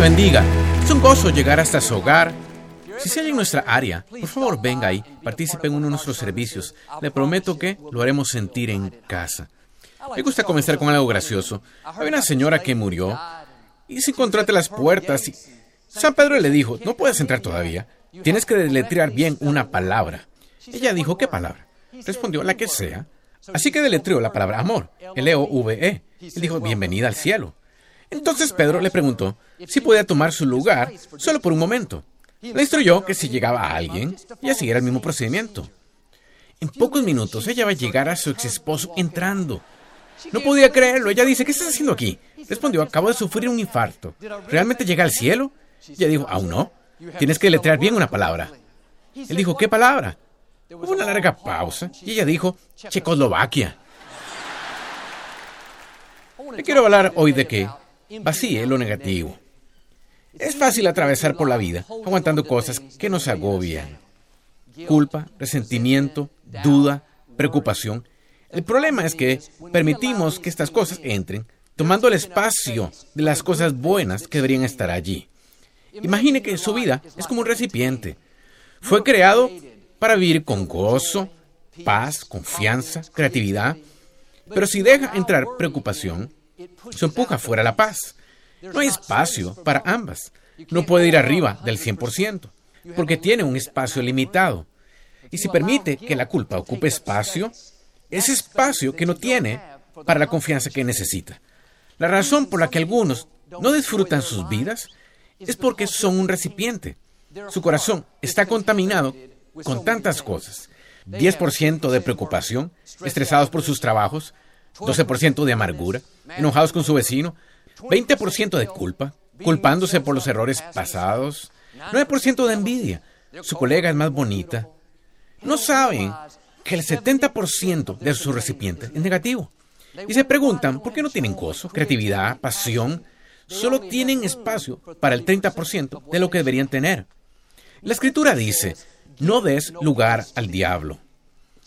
bendiga. Es un gozo llegar hasta su hogar. Si se halla en nuestra área, por favor venga ahí, participe en uno de nuestros servicios. Le prometo que lo haremos sentir en casa. Me gusta comenzar con algo gracioso. Había una señora que murió y se encontró ante las puertas y San Pedro le dijo, no puedes entrar todavía. Tienes que deletrear bien una palabra. Ella dijo, ¿qué palabra? Respondió, la que sea. Así que deletreó la palabra amor, L-O-V-E. Él dijo, bienvenida al cielo. Entonces Pedro le preguntó si podía tomar su lugar solo por un momento. Le instruyó que si llegaba alguien, ella siguiera el mismo procedimiento. En pocos minutos ella va a llegar a su ex esposo entrando. No podía creerlo. Ella dice, ¿qué estás haciendo aquí? Respondió, acabo de sufrir un infarto. ¿Realmente llega al cielo? Ella dijo, aún no. Tienes que letrear bien una palabra. Él dijo, ¿qué palabra? Hubo una larga pausa y ella dijo, Checoslovaquia. Le quiero hablar hoy de que vacíe lo negativo. Es fácil atravesar por la vida aguantando cosas que nos agobian. Culpa, resentimiento, duda, preocupación. El problema es que permitimos que estas cosas entren, tomando el espacio de las cosas buenas que deberían estar allí. Imagine que su vida es como un recipiente. Fue creado para vivir con gozo, paz, confianza, creatividad. Pero si deja entrar preocupación, se empuja fuera la paz. No hay espacio para ambas. No puede ir arriba del 100%, porque tiene un espacio limitado. Y si permite que la culpa ocupe espacio, ese espacio que no tiene para la confianza que necesita. La razón por la que algunos no disfrutan sus vidas es porque son un recipiente. Su corazón está contaminado con tantas cosas. 10% de preocupación, estresados por sus trabajos, 12% de amargura, enojados con su vecino, 20% de culpa, culpándose por los errores pasados, 9% de envidia, su colega es más bonita. No saben que el 70% de su recipiente es negativo. Y se preguntan por qué no tienen gozo, creatividad, pasión, solo tienen espacio para el 30% de lo que deberían tener. La escritura dice, no des lugar al diablo.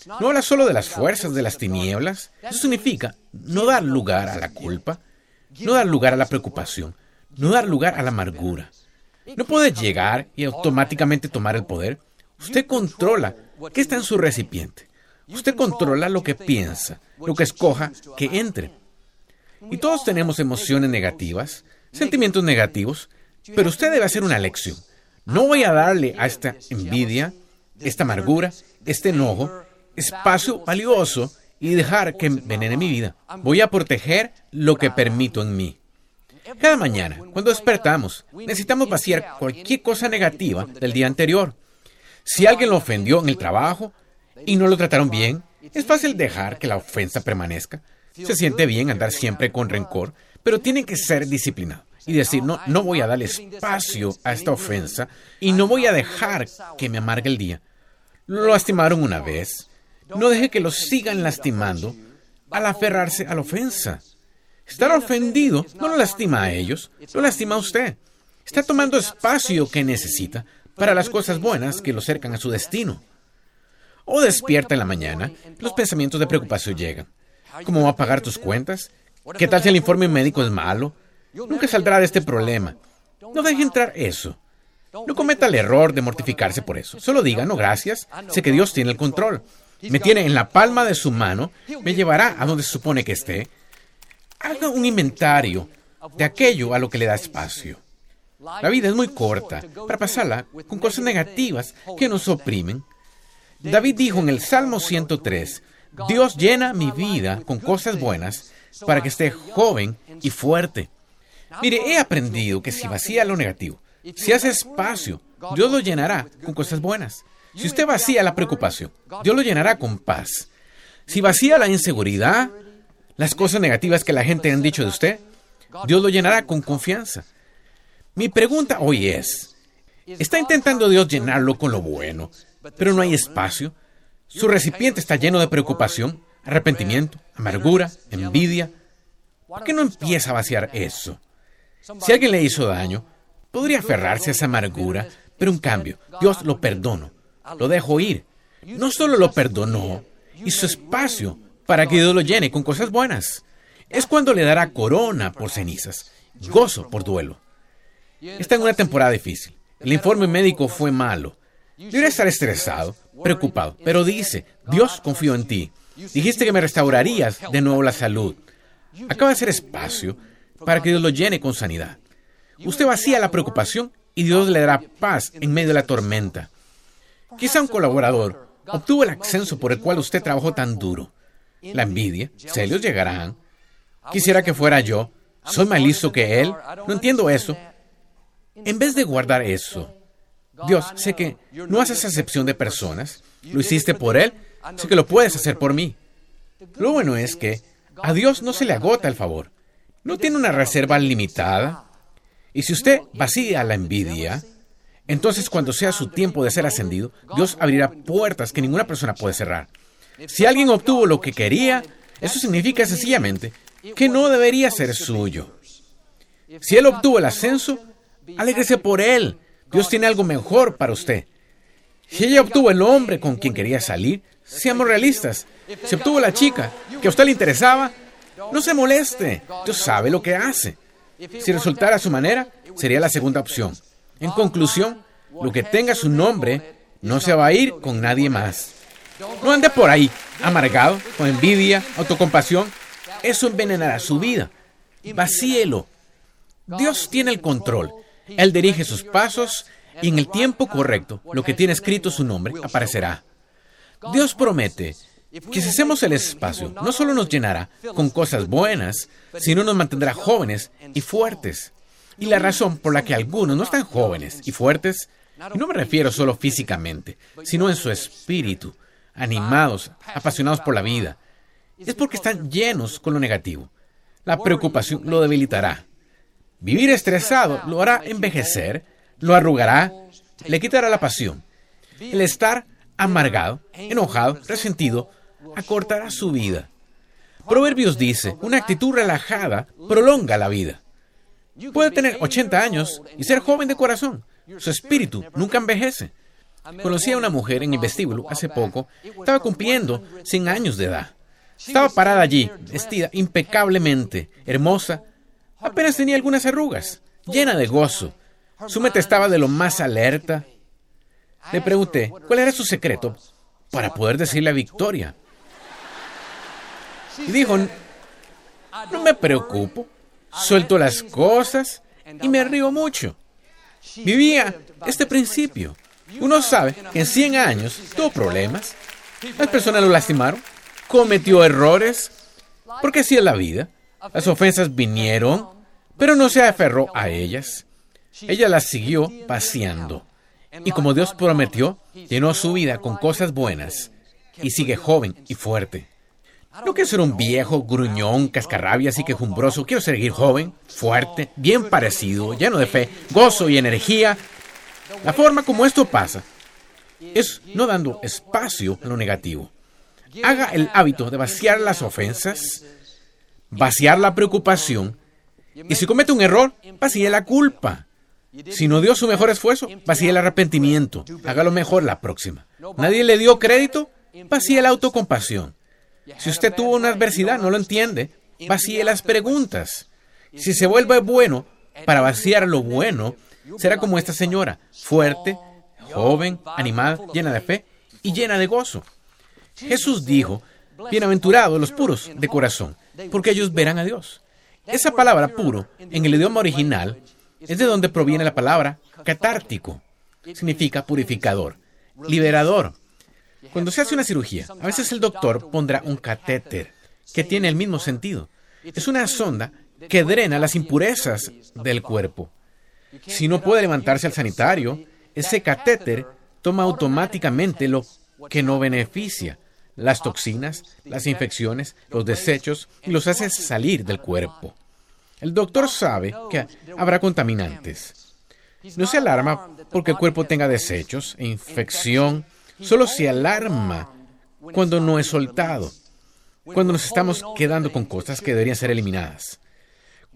No habla solo de las fuerzas de las tinieblas. Eso significa no dar lugar a la culpa, no dar lugar a la preocupación, no dar lugar a la amargura. No puede llegar y automáticamente tomar el poder. Usted controla qué está en su recipiente. Usted controla lo que piensa, lo que escoja que entre. Y todos tenemos emociones negativas, sentimientos negativos, pero usted debe hacer una lección. No voy a darle a esta envidia, esta amargura, este enojo, espacio valioso y dejar que envenene mi vida. Voy a proteger lo que permito en mí. Cada mañana, cuando despertamos, necesitamos vaciar cualquier cosa negativa del día anterior. Si alguien lo ofendió en el trabajo y no lo trataron bien, es fácil dejar que la ofensa permanezca. Se siente bien andar siempre con rencor, pero tienen que ser disciplinados y decir, no, no voy a darle espacio a esta ofensa y no voy a dejar que me amargue el día. Lo lastimaron una vez. No deje que lo sigan lastimando al aferrarse a la ofensa. Estar ofendido no lo lastima a ellos, lo lastima a usted. Está tomando espacio que necesita para las cosas buenas que lo acercan a su destino. O despierta en la mañana, los pensamientos de preocupación llegan. ¿Cómo va a pagar tus cuentas? ¿Qué tal si el informe médico es malo? Nunca saldrá de este problema. No deje entrar eso. No cometa el error de mortificarse por eso. Solo diga, no, gracias. Sé que Dios tiene el control. Me tiene en la palma de su mano. Me llevará a donde se supone que esté. Haga un inventario de aquello a lo que le da espacio. La vida es muy corta para pasarla con cosas negativas que nos oprimen. David dijo en el Salmo 103, Dios llena mi vida con cosas buenas para que esté joven y fuerte. Mire, he aprendido que si vacía lo negativo, si hace espacio, Dios lo llenará con cosas buenas. Si usted vacía la preocupación, Dios lo llenará con paz. Si vacía la inseguridad, las cosas negativas que la gente han dicho de usted, Dios lo llenará con confianza. Mi pregunta hoy es, ¿está intentando Dios llenarlo con lo bueno, pero no hay espacio? Su recipiente está lleno de preocupación, arrepentimiento, amargura, envidia. ¿Por qué no empieza a vaciar eso? Si alguien le hizo daño, podría aferrarse a esa amargura, pero en cambio, Dios lo perdonó, lo dejó ir. No solo lo perdonó, hizo espacio para que Dios lo llene con cosas buenas. Es cuando le dará corona por cenizas, gozo por duelo. Está en una temporada difícil. El informe médico fue malo. Debería estar estresado, preocupado, pero dice, Dios confío en ti. Dijiste que me restaurarías de nuevo la salud. Acaba de hacer espacio para que Dios lo llene con sanidad. Usted vacía la preocupación y Dios le dará paz en medio de la tormenta. Quizá un colaborador obtuvo el ascenso por el cual usted trabajó tan duro. La envidia, celos llegarán. Quisiera que fuera yo. Soy más listo que él. No entiendo eso. En vez de guardar eso, Dios, sé que no haces acepción de personas. Lo hiciste por él. Sé que lo puedes hacer por mí. Lo bueno es que a Dios no se le agota el favor. No tiene una reserva limitada. Y si usted vacía la envidia, entonces cuando sea su tiempo de ser ascendido, Dios abrirá puertas que ninguna persona puede cerrar. Si alguien obtuvo lo que quería, eso significa sencillamente que no debería ser suyo. Si él obtuvo el ascenso, alégrese por él. Dios tiene algo mejor para usted. Si ella obtuvo el hombre con quien quería salir, seamos realistas. Si obtuvo la chica que a usted le interesaba, no se moleste. Dios sabe lo que hace. Si resultara a su manera, sería la segunda opción. En conclusión, lo que tenga su nombre no se va a ir con nadie más. No ande por ahí, amargado, con envidia, autocompasión. Eso envenenará su vida. Vacíelo. Dios tiene el control. Él dirige sus pasos y en el tiempo correcto, lo que tiene escrito su nombre aparecerá. Dios promete que si hacemos el espacio, no solo nos llenará con cosas buenas, sino nos mantendrá jóvenes y fuertes. Y la razón por la que algunos no están jóvenes y fuertes, y no me refiero solo físicamente, sino en su espíritu, animados, apasionados por la vida, es porque están llenos con lo negativo. La preocupación lo debilitará. Vivir estresado lo hará envejecer, lo arrugará, le quitará la pasión. El estar amargado, enojado, resentido, acortará su vida. Proverbios dice, una actitud relajada prolonga la vida. Puede tener 80 años y ser joven de corazón. Su espíritu nunca envejece. Conocí a una mujer en el vestíbulo hace poco. Estaba cumpliendo 100 años de edad. Estaba parada allí, vestida impecablemente, hermosa. Apenas tenía algunas arrugas, llena de gozo. Su mente estaba de lo más alerta. Le pregunté, ¿cuál era su secreto para poder decirle victoria? Y dijo, no me preocupo, suelto las cosas y me río mucho. Vivía este principio. Uno sabe que en 100 años tuvo problemas, las personas lo lastimaron, cometió errores, porque así es la vida. Las ofensas vinieron, pero no se aferró a ellas. Ella las siguió paseando. Y como Dios prometió, llenó su vida con cosas buenas y sigue joven y fuerte. No quiero ser un viejo, gruñón, cascarrabias y quejumbroso. Quiero seguir joven, fuerte, bien parecido, lleno de fe, gozo y energía. La forma como esto pasa es no dando espacio a lo negativo. Haga el hábito de vaciar las ofensas, vaciar la preocupación, y si comete un error, vacíe la culpa. Si no dio su mejor esfuerzo, vacíe el arrepentimiento. Hágalo mejor la próxima. Nadie le dio crédito, vacíe la autocompasión. Si usted tuvo una adversidad, no lo entiende, vacíe las preguntas. Si se vuelve bueno para vaciar lo bueno, será como esta señora, fuerte, joven, animada, llena de fe y llena de gozo. Jesús dijo, bienaventurados los puros de corazón, porque ellos verán a Dios. Esa palabra puro, en el idioma original, es de donde proviene la palabra catártico. Significa purificador, liberador, cuando se hace una cirugía, a veces el doctor pondrá un catéter que tiene el mismo sentido. Es una sonda que drena las impurezas del cuerpo. Si no puede levantarse al sanitario, ese catéter toma automáticamente lo que no beneficia, las toxinas, las infecciones, los desechos, y los hace salir del cuerpo. El doctor sabe que habrá contaminantes. No se alarma porque el cuerpo tenga desechos e infección solo se alarma cuando no es soltado, cuando nos estamos quedando con cosas que deberían ser eliminadas.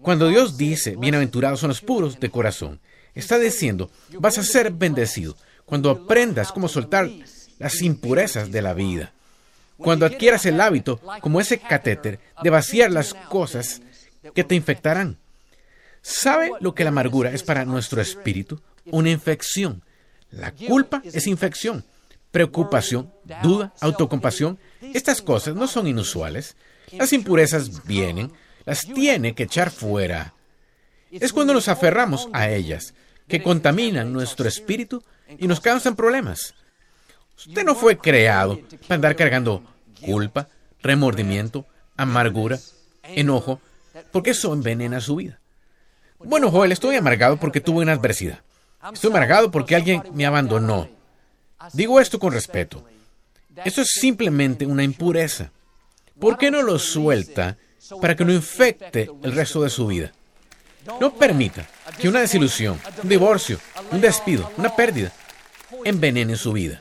Cuando Dios dice, bienaventurados son los puros de corazón, está diciendo, vas a ser bendecido cuando aprendas cómo soltar las impurezas de la vida. Cuando adquieras el hábito, como ese catéter, de vaciar las cosas que te infectarán. ¿Sabe lo que la amargura es para nuestro espíritu? Una infección. La culpa es infección. Preocupación, duda, autocompasión. Estas cosas no son inusuales. Las impurezas vienen, las tiene que echar fuera. Es cuando nos aferramos a ellas que contaminan nuestro espíritu y nos causan problemas. Usted no fue creado para andar cargando culpa, remordimiento, amargura, enojo, porque eso envenena su vida. Bueno, Joel, estoy amargado porque tuve una adversidad. Estoy amargado porque alguien me abandonó. Digo esto con respeto. Esto es simplemente una impureza. ¿Por qué no lo suelta para que no infecte el resto de su vida? No permita que una desilusión, un divorcio, un despido, una pérdida envenene su vida.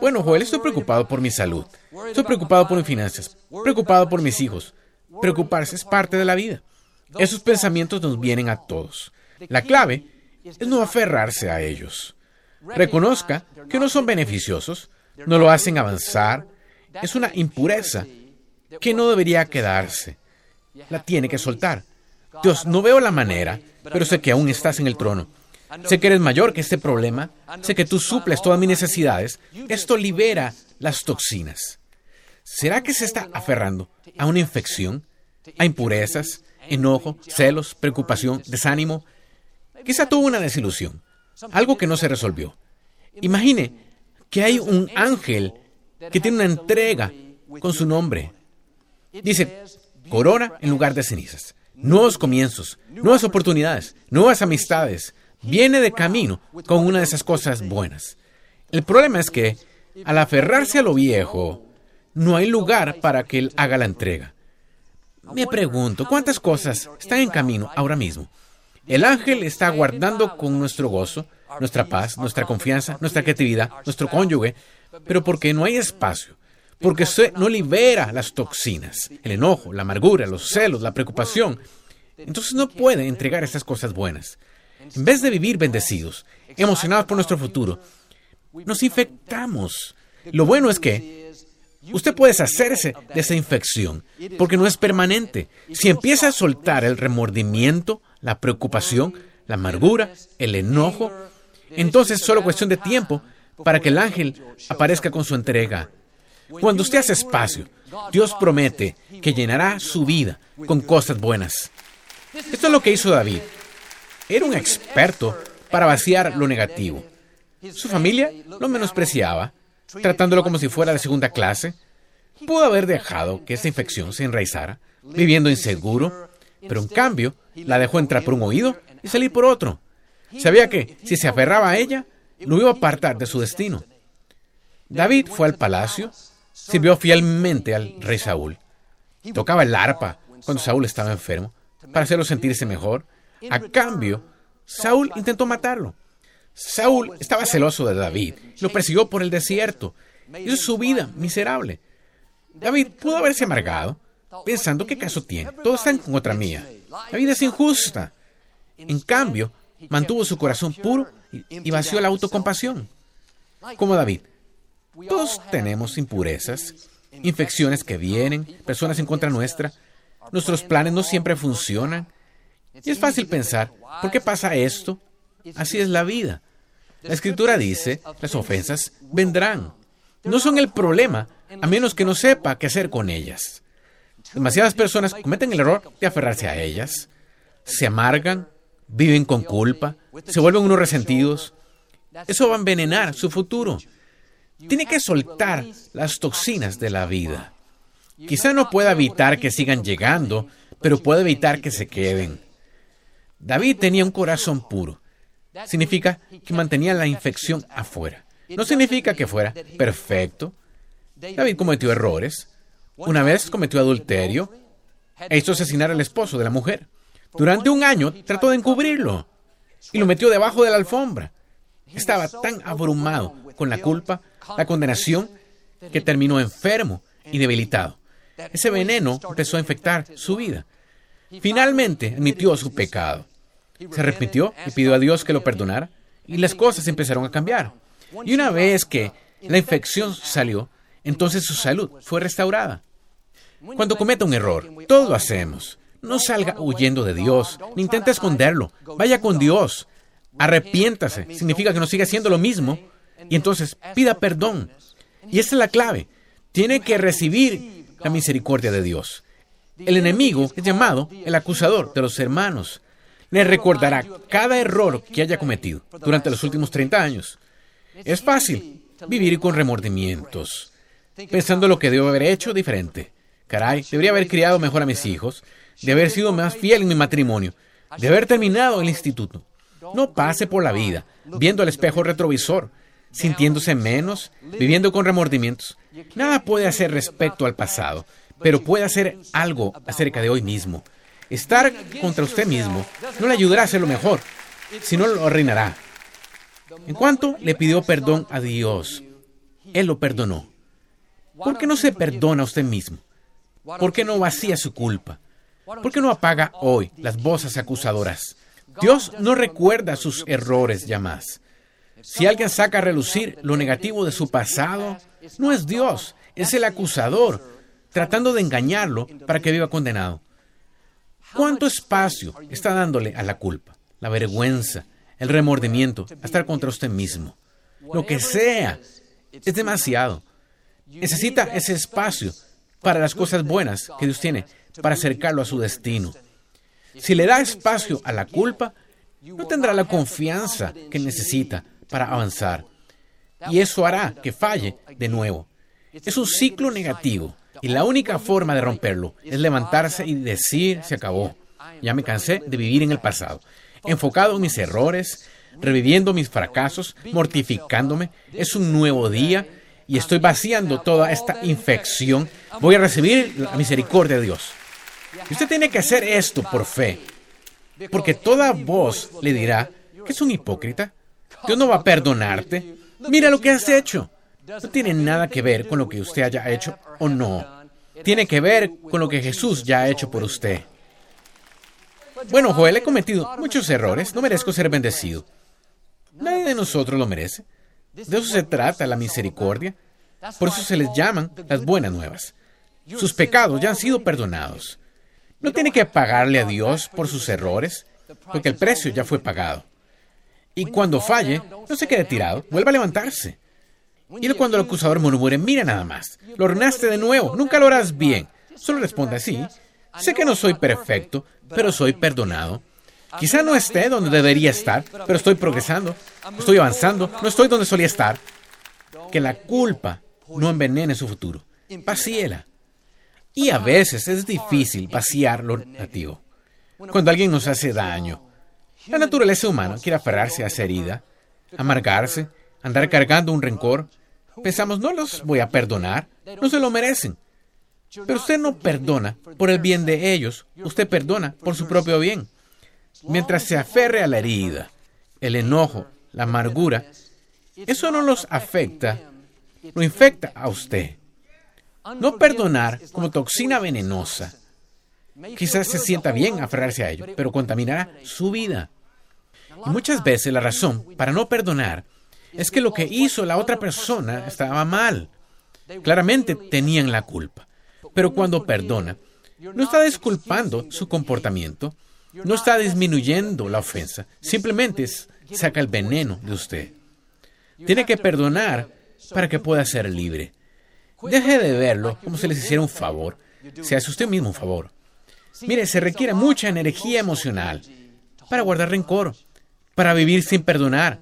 Bueno, Joel, estoy preocupado por mi salud. Estoy preocupado por mis finanzas. Preocupado por mis hijos. Preocuparse es parte de la vida. Esos pensamientos nos vienen a todos. La clave es no aferrarse a ellos. Reconozca que no son beneficiosos, no lo hacen avanzar. Es una impureza que no debería quedarse. La tiene que soltar. Dios, no veo la manera, pero sé que aún estás en el trono. Sé que eres mayor que este problema. Sé que tú suples todas mis necesidades. Esto libera las toxinas. ¿Será que se está aferrando a una infección, a impurezas, enojo, celos, preocupación, desánimo? Quizá tuvo una desilusión, algo que no se resolvió. Imagine que hay un ángel que tiene una entrega con su nombre. Dice, corona en lugar de cenizas nuevos comienzos, nuevas oportunidades, nuevas amistades. Viene de camino con una de esas cosas buenas. El problema es que, al aferrarse a lo viejo, no hay lugar para que Él haga la entrega. Me pregunto, ¿cuántas cosas están en camino ahora mismo? El ángel está guardando con nuestro gozo, nuestra paz, nuestra confianza, nuestra creatividad, nuestro cónyuge, pero porque no hay espacio porque no libera las toxinas, el enojo, la amargura, los celos, la preocupación. Entonces no puede entregar estas cosas buenas. En vez de vivir bendecidos, emocionados por nuestro futuro, nos infectamos. Lo bueno es que usted puede deshacerse de esa infección, porque no es permanente. Si empieza a soltar el remordimiento, la preocupación, la amargura, el enojo, entonces es solo cuestión de tiempo para que el ángel aparezca con su entrega cuando usted hace espacio, Dios promete que llenará su vida con cosas buenas. Esto es lo que hizo David. Era un experto para vaciar lo negativo. Su familia lo menospreciaba, tratándolo como si fuera de segunda clase. Pudo haber dejado que esta infección se enraizara, viviendo inseguro, pero en cambio la dejó entrar por un oído y salir por otro. Sabía que si se aferraba a ella, lo iba a apartar de su destino. David fue al palacio Sirvió fielmente al rey Saúl. Tocaba el arpa cuando Saúl estaba enfermo para hacerlo sentirse mejor. A cambio, Saúl intentó matarlo. Saúl estaba celoso de David, lo persiguió por el desierto. Hizo su vida miserable. David pudo haberse amargado, pensando qué caso tiene. Todos están con otra mía. La vida es injusta. En cambio, mantuvo su corazón puro y vació la autocompasión. Como David, todos tenemos impurezas, infecciones que vienen, personas en contra nuestra. Nuestros planes no siempre funcionan. Y es fácil pensar, ¿por qué pasa esto? Así es la vida. La escritura dice, las ofensas vendrán. No son el problema, a menos que no sepa qué hacer con ellas. Demasiadas personas cometen el error de aferrarse a ellas, se amargan, viven con culpa, se vuelven unos resentidos. Eso va a envenenar su futuro. Tiene que soltar las toxinas de la vida. Quizá no pueda evitar que sigan llegando, pero puede evitar que se queden. David tenía un corazón puro. Significa que mantenía la infección afuera. No significa que fuera perfecto. David cometió errores. Una vez cometió adulterio e hizo asesinar al esposo de la mujer. Durante un año trató de encubrirlo y lo metió debajo de la alfombra. Estaba tan abrumado con la culpa, la condenación, que terminó enfermo y debilitado. Ese veneno empezó a infectar su vida. Finalmente admitió su pecado. Se arrepintió y pidió a Dios que lo perdonara y las cosas empezaron a cambiar. Y una vez que la infección salió, entonces su salud fue restaurada. Cuando cometa un error, todos lo hacemos. No salga huyendo de Dios, ni intente esconderlo. Vaya con Dios. Arrepiéntase. Significa que no siga haciendo lo mismo. Y entonces pida perdón. Y esa es la clave. Tiene que recibir la misericordia de Dios. El enemigo es llamado el acusador de los hermanos. Le recordará cada error que haya cometido durante los últimos 30 años. Es fácil vivir con remordimientos, pensando lo que debo haber hecho diferente. Caray, debería haber criado mejor a mis hijos, de haber sido más fiel en mi matrimonio, de haber terminado el instituto. No pase por la vida viendo el espejo retrovisor, sintiéndose menos, viviendo con remordimientos. Nada puede hacer respecto al pasado, pero puede hacer algo acerca de hoy mismo. Estar contra usted mismo no le ayudará a hacerlo mejor, sino lo arruinará. En cuanto le pidió perdón a Dios, Él lo perdonó. ¿Por qué no se perdona a usted mismo? ¿Por qué no vacía su culpa? ¿Por qué no apaga hoy las voces acusadoras? Dios no recuerda sus errores ya más. Si alguien saca a relucir lo negativo de su pasado, no es Dios, es el acusador, tratando de engañarlo para que viva condenado. ¿Cuánto espacio está dándole a la culpa, la vergüenza, el remordimiento, a estar contra usted mismo? Lo que sea, es demasiado. Necesita ese espacio para las cosas buenas que Dios tiene para acercarlo a su destino. Si le da espacio a la culpa, no tendrá la confianza que necesita para avanzar. Y eso hará que falle de nuevo. Es un ciclo negativo y la única forma de romperlo es levantarse y decir se acabó. Ya me cansé de vivir en el pasado, enfocado en mis errores, reviviendo mis fracasos, mortificándome. Es un nuevo día y estoy vaciando toda esta infección. Voy a recibir la misericordia de Dios. Y usted tiene que hacer esto por fe, porque toda voz le dirá que es un hipócrita. Dios no va a perdonarte. Mira lo que has hecho. No tiene nada que ver con lo que usted haya hecho o no. Tiene que ver con lo que Jesús ya ha hecho por usted. Bueno, Joel, he cometido muchos errores. No merezco ser bendecido. Nadie de nosotros lo merece. De eso se trata la misericordia. Por eso se les llaman las buenas nuevas. Sus pecados ya han sido perdonados. No tiene que pagarle a Dios por sus errores, porque el precio ya fue pagado. Y cuando falle, no se quede tirado, vuelva a levantarse. Y cuando el acusador murmure, mira nada más, lo ordenaste de nuevo, nunca lo harás bien. Solo responde así, sé que no soy perfecto, pero soy perdonado. Quizá no esté donde debería estar, pero estoy progresando, estoy avanzando, no estoy donde solía estar. Que la culpa no envenene su futuro. Vacíela. Y a veces es difícil vaciar lo negativo. Cuando alguien nos hace daño, la naturaleza humana quiere aferrarse a esa herida, amargarse, andar cargando un rencor. Pensamos, no los voy a perdonar, no se lo merecen. Pero usted no perdona por el bien de ellos, usted perdona por su propio bien. Mientras se aferre a la herida, el enojo, la amargura, eso no los afecta, lo infecta a usted. No perdonar como toxina venenosa. Quizás se sienta bien aferrarse a ello, pero contaminará su vida. Y muchas veces la razón para no perdonar es que lo que hizo la otra persona estaba mal. Claramente tenían la culpa. Pero cuando perdona, no está disculpando su comportamiento, no está disminuyendo la ofensa, simplemente saca el veneno de usted. Tiene que perdonar para que pueda ser libre. Deje de verlo como si les hiciera un favor. Se hace usted mismo un favor. Mire, se requiere mucha energía emocional para guardar rencor, para vivir sin perdonar.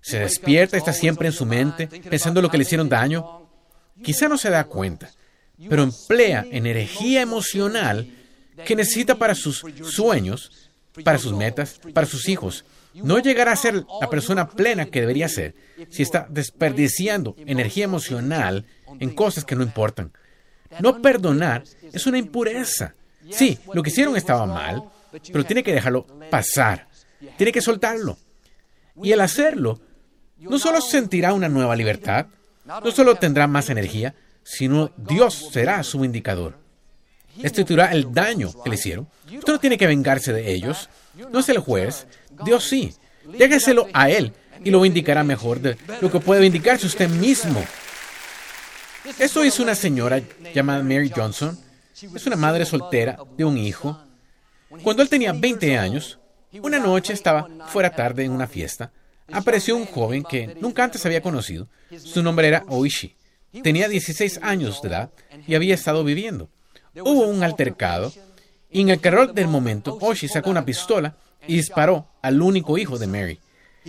Se despierta, está siempre en su mente, pensando lo que le hicieron daño. Quizá no se da cuenta, pero emplea energía emocional que necesita para sus sueños, para sus metas, para sus hijos. No llegará a ser la persona plena que debería ser si está desperdiciando energía emocional en cosas que no importan. No perdonar es una impureza. Sí, lo que hicieron estaba mal, pero tiene que dejarlo pasar. Tiene que soltarlo. Y al hacerlo, no solo sentirá una nueva libertad, no solo tendrá más energía, sino Dios será su indicador. Estructurará el daño que le hicieron. Usted no tiene que vengarse de ellos. No es el juez. Dios sí. Déjeselo a Él y lo indicará mejor de lo que puede indicarse usted mismo. Esto es una señora llamada Mary Johnson. Es una madre soltera de un hijo. Cuando él tenía 20 años, una noche estaba fuera tarde en una fiesta. Apareció un joven que nunca antes había conocido. Su nombre era Oishi. Tenía 16 años de edad y había estado viviendo. Hubo un altercado y en el calor del momento, Oishi sacó una pistola y disparó al único hijo de Mary.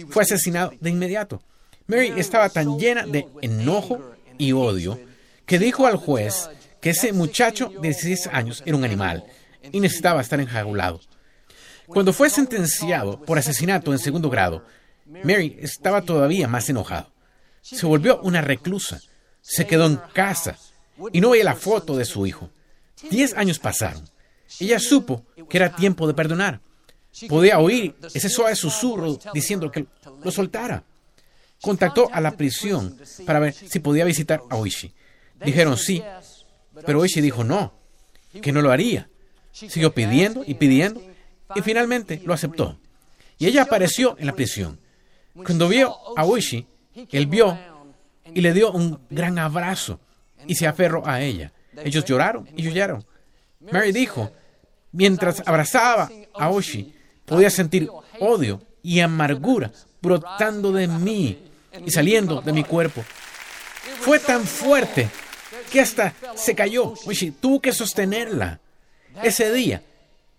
Fue asesinado de inmediato. Mary estaba tan llena de enojo y odio que dijo al juez que ese muchacho de 16 años era un animal y necesitaba estar enjaulado. Cuando fue sentenciado por asesinato en segundo grado, Mary estaba todavía más enojado. Se volvió una reclusa, se quedó en casa y no veía la foto de su hijo. Diez años pasaron. Ella supo que era tiempo de perdonar. Podía oír ese suave susurro diciendo que lo soltara. Contactó a la prisión para ver si podía visitar a Oishi. Dijeron sí, pero Oishi dijo no, que no lo haría. Siguió pidiendo y pidiendo y finalmente lo aceptó. Y ella apareció en la prisión. Cuando vio a Oishi, él vio y le dio un gran abrazo y se aferró a ella. Ellos lloraron y lloraron. Mary dijo, mientras abrazaba a Oishi, podía sentir odio y amargura brotando de mí y saliendo de mi cuerpo. Fue tan fuerte que hasta se cayó. Oishi tuvo que sostenerla. Ese día,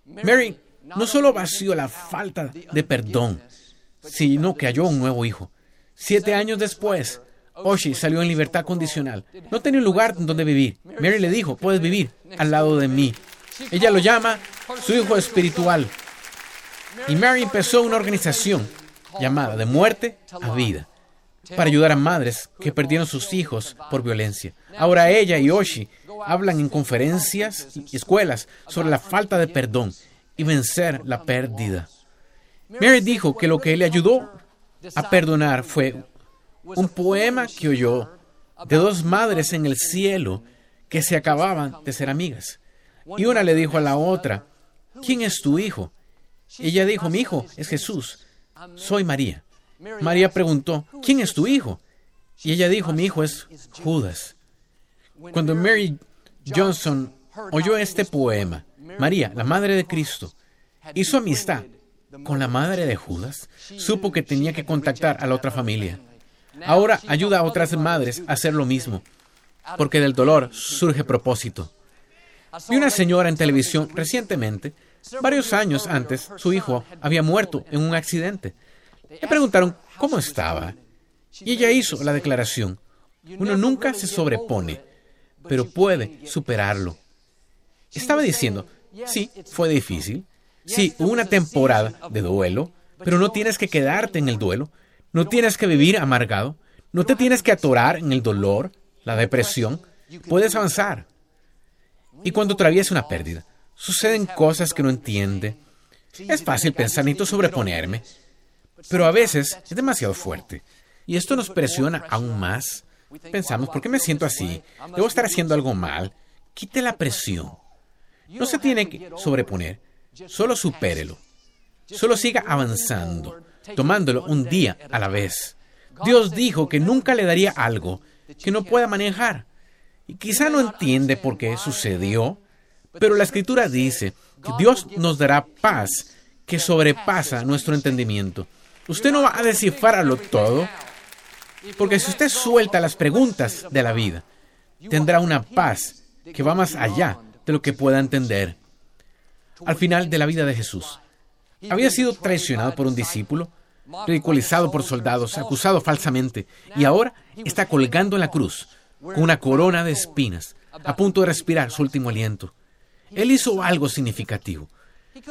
Mary no solo vació la falta de perdón, sino que halló un nuevo hijo. Siete años después, Oshi salió en libertad condicional. No tenía un lugar donde vivir. Mary le dijo, puedes vivir al lado de mí. Ella lo llama su hijo espiritual. Y Mary empezó una organización llamada De Muerte a Vida para ayudar a madres que perdieron sus hijos por violencia. Ahora ella y Oshi hablan en conferencias y escuelas sobre la falta de perdón y vencer la pérdida. Mary dijo que lo que le ayudó a perdonar fue un poema que oyó de dos madres en el cielo que se acababan de ser amigas. Y una le dijo a la otra, ¿quién es tu hijo? Ella dijo, mi hijo es Jesús, soy María. María preguntó, ¿quién es tu hijo? Y ella dijo, mi hijo es Judas. Cuando Mary Johnson oyó este poema, María, la madre de Cristo, hizo amistad con la madre de Judas, supo que tenía que contactar a la otra familia. Ahora ayuda a otras madres a hacer lo mismo, porque del dolor surge propósito. Vi una señora en televisión recientemente, varios años antes, su hijo había muerto en un accidente. Le preguntaron cómo estaba y ella hizo la declaración, uno nunca se sobrepone, pero puede superarlo. Estaba diciendo, sí, fue difícil, sí, hubo una temporada de duelo, pero no tienes que quedarte en el duelo, no tienes que vivir amargado, no te tienes que atorar en el dolor, la depresión, puedes avanzar. Y cuando atraviesa una pérdida, suceden cosas que no entiende. Es fácil pensar, necesito sobreponerme, pero a veces es demasiado fuerte. Y esto nos presiona aún más. Pensamos, ¿por qué me siento así? Debo estar haciendo algo mal. Quite la presión. No se tiene que sobreponer, solo supérelo. Solo siga avanzando tomándolo un día a la vez. Dios dijo que nunca le daría algo que no pueda manejar. Y quizá no entiende por qué sucedió, pero la escritura dice que Dios nos dará paz que sobrepasa nuestro entendimiento. Usted no va a descifrarlo todo, porque si usted suelta las preguntas de la vida, tendrá una paz que va más allá de lo que pueda entender. Al final de la vida de Jesús, había sido traicionado por un discípulo, ridiculizado por soldados, acusado falsamente, y ahora está colgando en la cruz, con una corona de espinas, a punto de respirar su último aliento. Él hizo algo significativo.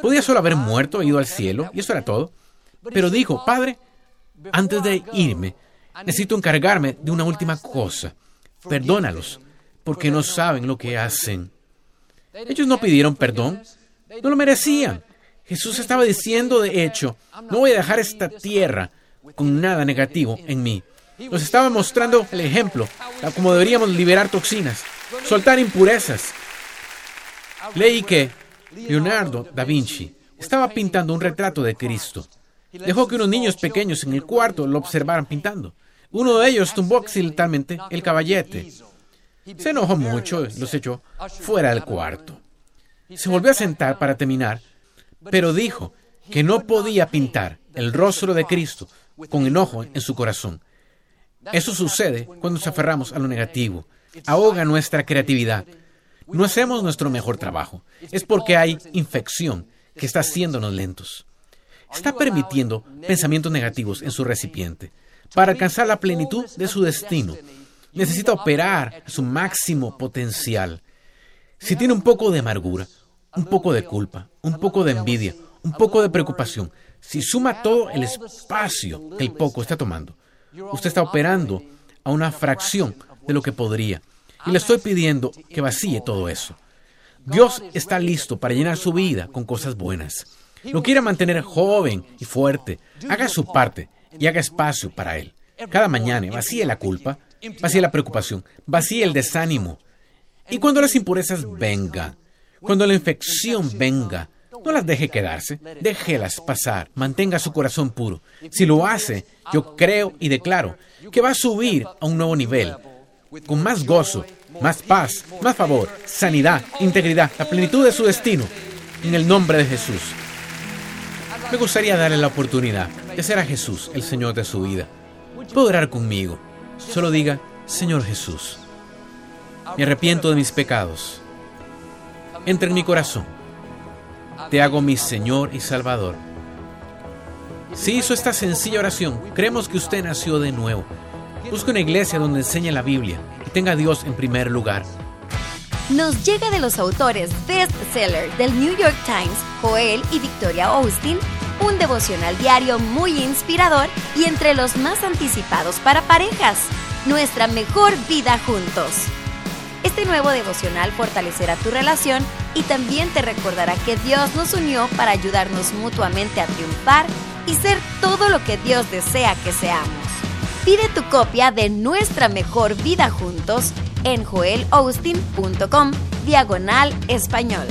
Podía solo haber muerto e ido al cielo, y eso era todo. Pero dijo, Padre, antes de irme, necesito encargarme de una última cosa. Perdónalos, porque no saben lo que hacen. Ellos no pidieron perdón, no lo merecían. Jesús estaba diciendo, de hecho, no voy a dejar esta tierra con nada negativo en mí. Nos estaba mostrando el ejemplo de cómo deberíamos liberar toxinas, soltar impurezas. Leí que Leonardo da Vinci estaba pintando un retrato de Cristo. Dejó que unos niños pequeños en el cuarto lo observaran pintando. Uno de ellos tumbó accidentalmente el caballete. Se enojó mucho los echó fuera del cuarto. Se volvió a sentar para terminar pero dijo que no podía pintar el rostro de Cristo con enojo en su corazón. Eso sucede cuando nos aferramos a lo negativo, ahoga nuestra creatividad. No hacemos nuestro mejor trabajo. Es porque hay infección que está haciéndonos lentos. Está permitiendo pensamientos negativos en su recipiente. Para alcanzar la plenitud de su destino, necesita operar a su máximo potencial. Si tiene un poco de amargura, un poco de culpa, un poco de envidia, un poco de preocupación, si suma todo el espacio que el poco está tomando, usted está operando a una fracción de lo que podría. Y le estoy pidiendo que vacíe todo eso. Dios está listo para llenar su vida con cosas buenas. Lo quiere mantener joven y fuerte. Haga su parte y haga espacio para Él. Cada mañana vacíe la culpa, vacíe la preocupación, vacíe el desánimo. Y cuando las impurezas vengan, cuando la infección venga, no las deje quedarse, déjelas pasar, mantenga su corazón puro. Si lo hace, yo creo y declaro que va a subir a un nuevo nivel, con más gozo, más paz, más favor, sanidad, integridad, la plenitud de su destino, en el nombre de Jesús. Me gustaría darle la oportunidad de ser a Jesús el Señor de su vida. Puedo orar conmigo. Solo diga, Señor Jesús, me arrepiento de mis pecados. Entra en mi corazón. Te hago mi Señor y Salvador. Si hizo esta sencilla oración, creemos que usted nació de nuevo. Busque una iglesia donde enseñe la Biblia y tenga a Dios en primer lugar. Nos llega de los autores bestseller del New York Times, Joel y Victoria Austin, un devocional diario muy inspirador y entre los más anticipados para parejas. Nuestra mejor vida juntos. Este nuevo devocional fortalecerá tu relación y también te recordará que Dios nos unió para ayudarnos mutuamente a triunfar y ser todo lo que Dios desea que seamos. Pide tu copia de Nuestra Mejor Vida Juntos en joelaustin.com diagonal español.